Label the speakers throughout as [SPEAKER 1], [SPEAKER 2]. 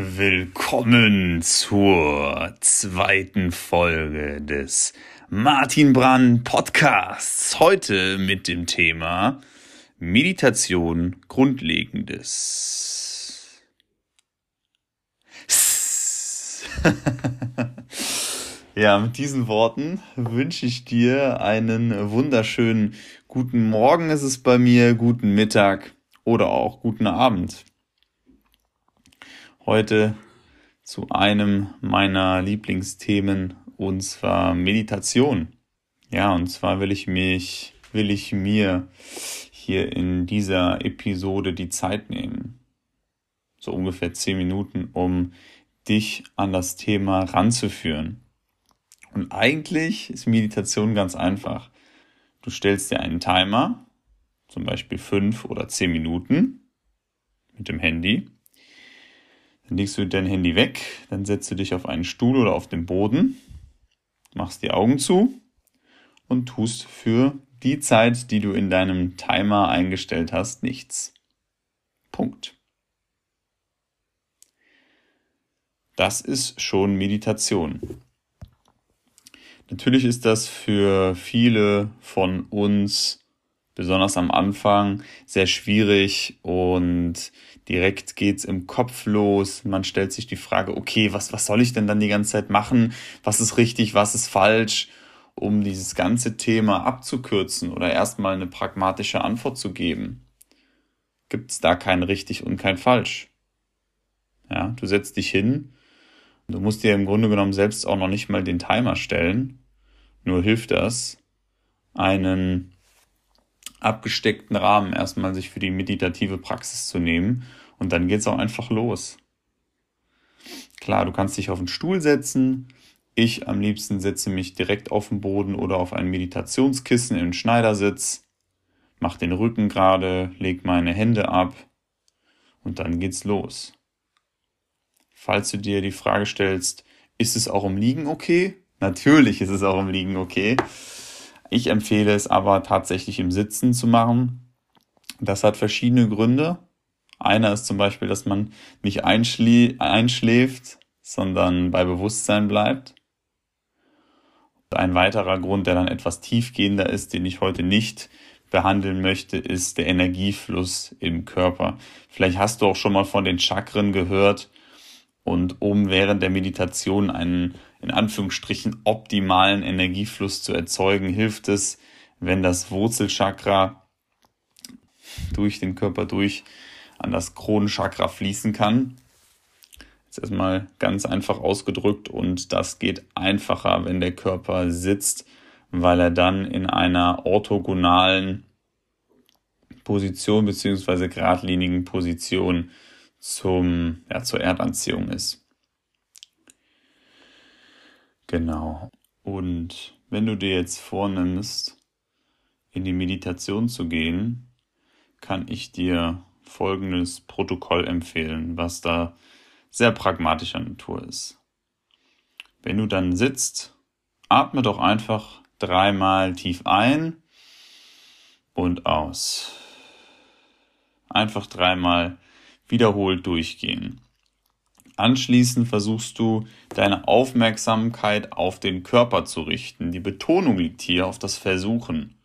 [SPEAKER 1] Willkommen zur zweiten Folge des Martin Brand Podcasts. Heute mit dem Thema Meditation Grundlegendes. ja, mit diesen Worten wünsche ich dir einen wunderschönen guten Morgen ist es bei mir, guten Mittag oder auch guten Abend heute zu einem meiner Lieblingsthemen und zwar Meditation. Ja, und zwar will ich mich, will ich mir hier in dieser Episode die Zeit nehmen. So ungefähr zehn Minuten, um dich an das Thema ranzuführen. Und eigentlich ist Meditation ganz einfach. Du stellst dir einen Timer, zum Beispiel fünf oder zehn Minuten mit dem Handy dann legst du dein Handy weg, dann setzt du dich auf einen Stuhl oder auf den Boden, machst die Augen zu und tust für die Zeit, die du in deinem Timer eingestellt hast, nichts. Punkt. Das ist schon Meditation. Natürlich ist das für viele von uns, besonders am Anfang, sehr schwierig und direkt geht's im Kopf los. Man stellt sich die Frage, okay, was, was soll ich denn dann die ganze Zeit machen? Was ist richtig, was ist falsch? Um dieses ganze Thema abzukürzen oder erstmal eine pragmatische Antwort zu geben. Gibt's da kein richtig und kein falsch? Ja, du setzt dich hin. Du musst dir im Grunde genommen selbst auch noch nicht mal den Timer stellen. Nur hilft das, einen abgesteckten Rahmen erstmal sich für die meditative Praxis zu nehmen und dann geht's auch einfach los. Klar, du kannst dich auf den Stuhl setzen. Ich am liebsten setze mich direkt auf den Boden oder auf ein Meditationskissen im Schneidersitz, mach den Rücken gerade, leg meine Hände ab und dann geht's los. Falls du dir die Frage stellst, ist es auch im Liegen okay? Natürlich ist es auch im Liegen okay. Ich empfehle es aber tatsächlich im Sitzen zu machen. Das hat verschiedene Gründe. Einer ist zum Beispiel, dass man nicht einschläft, sondern bei Bewusstsein bleibt. Ein weiterer Grund, der dann etwas tiefgehender ist, den ich heute nicht behandeln möchte, ist der Energiefluss im Körper. Vielleicht hast du auch schon mal von den Chakren gehört und um während der Meditation einen in Anführungsstrichen optimalen Energiefluss zu erzeugen, hilft es, wenn das Wurzelchakra durch den Körper durch an das Kronenchakra fließen kann. Jetzt erstmal ganz einfach ausgedrückt und das geht einfacher, wenn der Körper sitzt, weil er dann in einer orthogonalen Position beziehungsweise geradlinigen Position zum, ja, zur Erdanziehung ist. Genau. Und wenn du dir jetzt vornimmst, in die Meditation zu gehen, kann ich dir folgendes Protokoll empfehlen, was da sehr pragmatischer Natur ist. Wenn du dann sitzt, atme doch einfach dreimal tief ein und aus. Einfach dreimal wiederholt durchgehen. Anschließend versuchst du deine Aufmerksamkeit auf den Körper zu richten. Die Betonung liegt hier auf das Versuchen.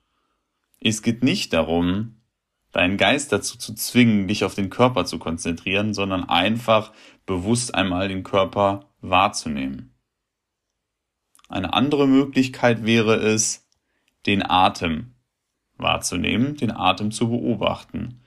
[SPEAKER 1] Es geht nicht darum, deinen Geist dazu zu zwingen, dich auf den Körper zu konzentrieren, sondern einfach bewusst einmal den Körper wahrzunehmen. Eine andere Möglichkeit wäre es, den Atem wahrzunehmen, den Atem zu beobachten.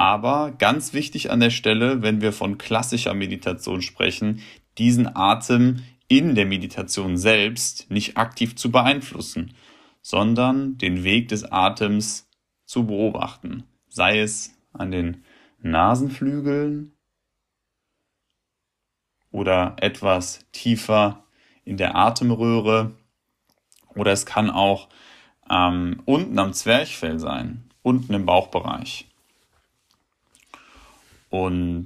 [SPEAKER 1] Aber ganz wichtig an der Stelle, wenn wir von klassischer Meditation sprechen, diesen Atem in der Meditation selbst nicht aktiv zu beeinflussen, sondern den Weg des Atems zu beobachten sei es an den Nasenflügeln oder etwas tiefer in der Atemröhre oder es kann auch ähm, unten am Zwerchfell sein, unten im Bauchbereich. Und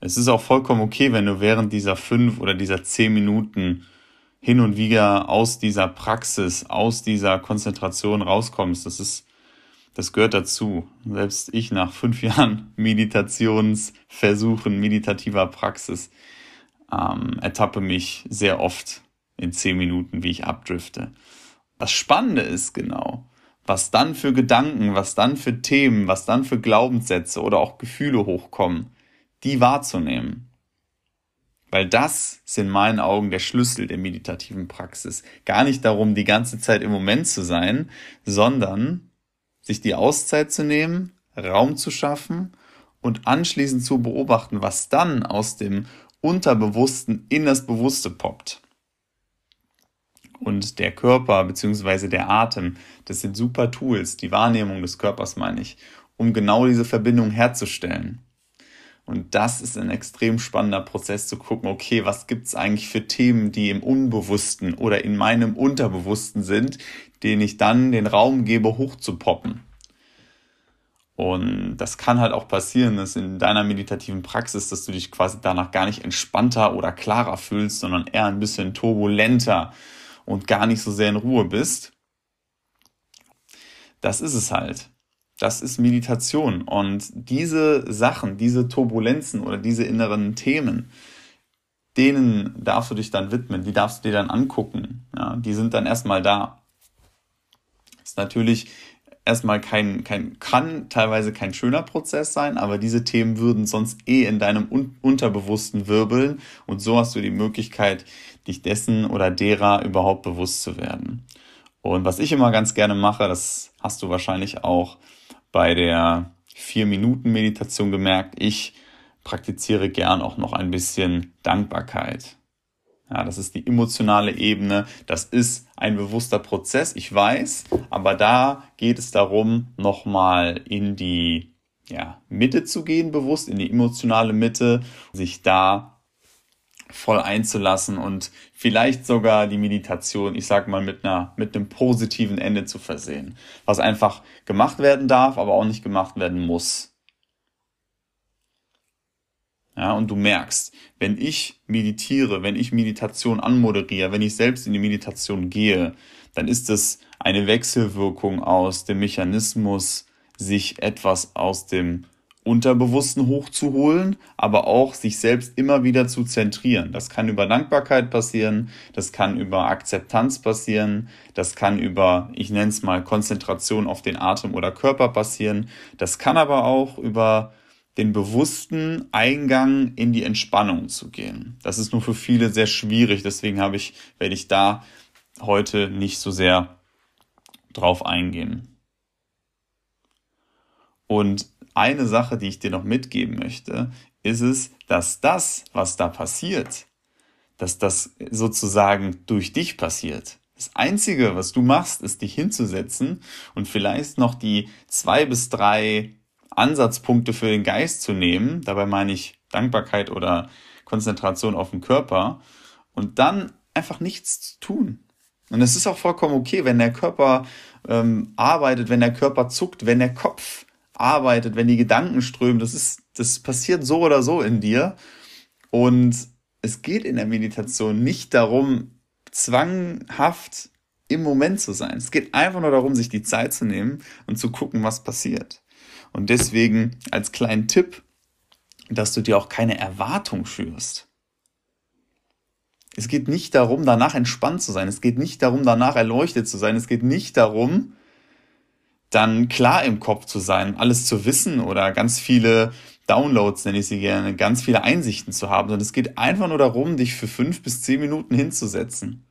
[SPEAKER 1] es ist auch vollkommen okay, wenn du während dieser fünf oder dieser zehn Minuten hin und wieder aus dieser Praxis, aus dieser Konzentration rauskommst. Das ist Das gehört dazu. Selbst ich nach fünf Jahren Meditationsversuchen, meditativer Praxis, ähm, ertappe mich sehr oft in zehn Minuten, wie ich abdrifte. Das Spannende ist genau, was dann für Gedanken, was dann für Themen, was dann für Glaubenssätze oder auch Gefühle hochkommen, die wahrzunehmen. Weil das ist in meinen Augen der Schlüssel der meditativen Praxis. Gar nicht darum, die ganze Zeit im Moment zu sein, sondern sich die Auszeit zu nehmen, Raum zu schaffen und anschließend zu beobachten, was dann aus dem Unterbewussten in das Bewusste poppt. Und der Körper bzw. der Atem, das sind super Tools, die Wahrnehmung des Körpers meine ich, um genau diese Verbindung herzustellen. Und das ist ein extrem spannender Prozess zu gucken, okay, was gibt's eigentlich für Themen, die im Unbewussten oder in meinem Unterbewussten sind, denen ich dann den Raum gebe, hochzupoppen. Und das kann halt auch passieren, dass in deiner meditativen Praxis, dass du dich quasi danach gar nicht entspannter oder klarer fühlst, sondern eher ein bisschen turbulenter und gar nicht so sehr in Ruhe bist. Das ist es halt. Das ist Meditation. Und diese Sachen, diese Turbulenzen oder diese inneren Themen, denen darfst du dich dann widmen, die darfst du dir dann angucken. Ja, die sind dann erstmal da. Ist natürlich erstmal kein, kein, kann teilweise kein schöner Prozess sein, aber diese Themen würden sonst eh in deinem Un Unterbewussten wirbeln und so hast du die Möglichkeit, dich dessen oder derer überhaupt bewusst zu werden. Und was ich immer ganz gerne mache, das hast du wahrscheinlich auch, bei der vier Minuten Meditation gemerkt, ich praktiziere gern auch noch ein bisschen Dankbarkeit. Ja, das ist die emotionale Ebene. Das ist ein bewusster Prozess, ich weiß, aber da geht es darum, nochmal in die ja, Mitte zu gehen, bewusst in die emotionale Mitte, sich da voll einzulassen und vielleicht sogar die Meditation, ich sag mal, mit einer, mit einem positiven Ende zu versehen. Was einfach gemacht werden darf, aber auch nicht gemacht werden muss. Ja, und du merkst, wenn ich meditiere, wenn ich Meditation anmoderiere, wenn ich selbst in die Meditation gehe, dann ist es eine Wechselwirkung aus dem Mechanismus, sich etwas aus dem Unterbewussten hochzuholen, aber auch sich selbst immer wieder zu zentrieren. Das kann über Dankbarkeit passieren, das kann über Akzeptanz passieren, das kann über, ich nenne es mal, Konzentration auf den Atem oder Körper passieren, das kann aber auch über den bewussten Eingang in die Entspannung zu gehen. Das ist nur für viele sehr schwierig, deswegen habe ich, werde ich da heute nicht so sehr drauf eingehen. Und eine Sache, die ich dir noch mitgeben möchte, ist es, dass das, was da passiert, dass das sozusagen durch dich passiert. Das Einzige, was du machst, ist dich hinzusetzen und vielleicht noch die zwei bis drei Ansatzpunkte für den Geist zu nehmen. Dabei meine ich Dankbarkeit oder Konzentration auf den Körper und dann einfach nichts zu tun. Und es ist auch vollkommen okay, wenn der Körper ähm, arbeitet, wenn der Körper zuckt, wenn der Kopf arbeitet, wenn die Gedanken strömen, das ist, das passiert so oder so in dir. Und es geht in der Meditation nicht darum, zwanghaft im Moment zu sein. Es geht einfach nur darum, sich die Zeit zu nehmen und zu gucken, was passiert. Und deswegen als kleinen Tipp, dass du dir auch keine Erwartung schürst. Es geht nicht darum, danach entspannt zu sein. Es geht nicht darum, danach erleuchtet zu sein. Es geht nicht darum, dann klar im Kopf zu sein, alles zu wissen oder ganz viele Downloads, nenne ich sie gerne, ganz viele Einsichten zu haben, sondern es geht einfach nur darum, dich für fünf bis zehn Minuten hinzusetzen.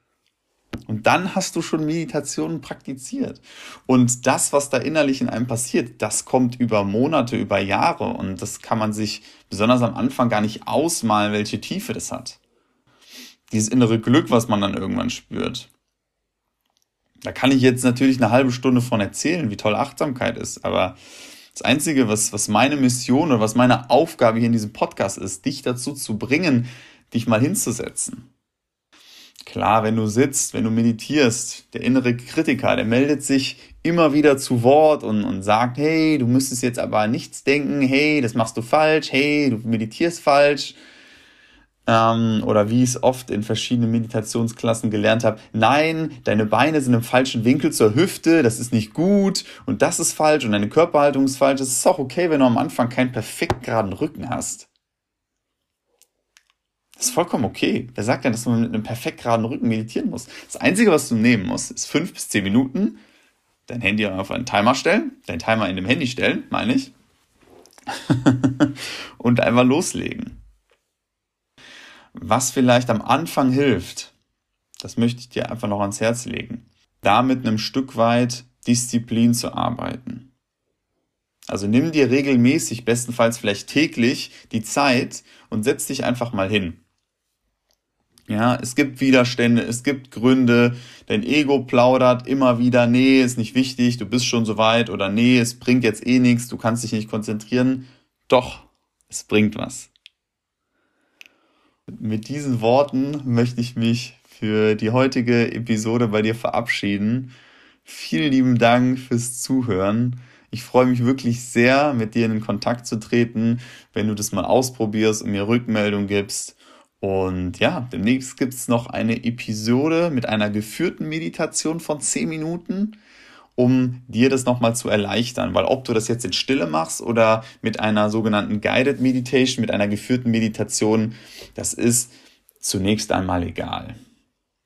[SPEAKER 1] Und dann hast du schon Meditationen praktiziert. Und das, was da innerlich in einem passiert, das kommt über Monate, über Jahre. Und das kann man sich besonders am Anfang gar nicht ausmalen, welche Tiefe das hat. Dieses innere Glück, was man dann irgendwann spürt. Da kann ich jetzt natürlich eine halbe Stunde von erzählen, wie toll Achtsamkeit ist, aber das Einzige, was, was meine Mission oder was meine Aufgabe hier in diesem Podcast ist, dich dazu zu bringen, dich mal hinzusetzen. Klar, wenn du sitzt, wenn du meditierst, der innere Kritiker, der meldet sich immer wieder zu Wort und, und sagt, hey, du müsstest jetzt aber nichts denken, hey, das machst du falsch, hey, du meditierst falsch. Ähm, oder wie ich es oft in verschiedenen Meditationsklassen gelernt habe, nein, deine Beine sind im falschen Winkel zur Hüfte, das ist nicht gut und das ist falsch und deine Körperhaltung ist falsch. Es ist auch okay, wenn du am Anfang keinen perfekt geraden Rücken hast. Das ist vollkommen okay. Wer sagt denn, dass man mit einem perfekt geraden Rücken meditieren muss? Das Einzige, was du nehmen musst, ist fünf bis zehn Minuten, dein Handy auf einen Timer stellen, dein Timer in dem Handy stellen, meine ich, und einfach loslegen. Was vielleicht am Anfang hilft, das möchte ich dir einfach noch ans Herz legen, da mit einem Stück weit Disziplin zu arbeiten. Also nimm dir regelmäßig, bestenfalls vielleicht täglich, die Zeit und setz dich einfach mal hin. Ja, es gibt Widerstände, es gibt Gründe, dein Ego plaudert immer wieder, nee, ist nicht wichtig, du bist schon so weit oder nee, es bringt jetzt eh nichts, du kannst dich nicht konzentrieren. Doch, es bringt was. Mit diesen Worten möchte ich mich für die heutige Episode bei dir verabschieden. Vielen lieben Dank fürs Zuhören. Ich freue mich wirklich sehr, mit dir in Kontakt zu treten, wenn du das mal ausprobierst und mir Rückmeldung gibst. Und ja, demnächst gibt es noch eine Episode mit einer geführten Meditation von 10 Minuten, um dir das nochmal zu erleichtern. Weil ob du das jetzt in Stille machst oder mit einer sogenannten Guided Meditation, mit einer geführten Meditation, das ist zunächst einmal egal.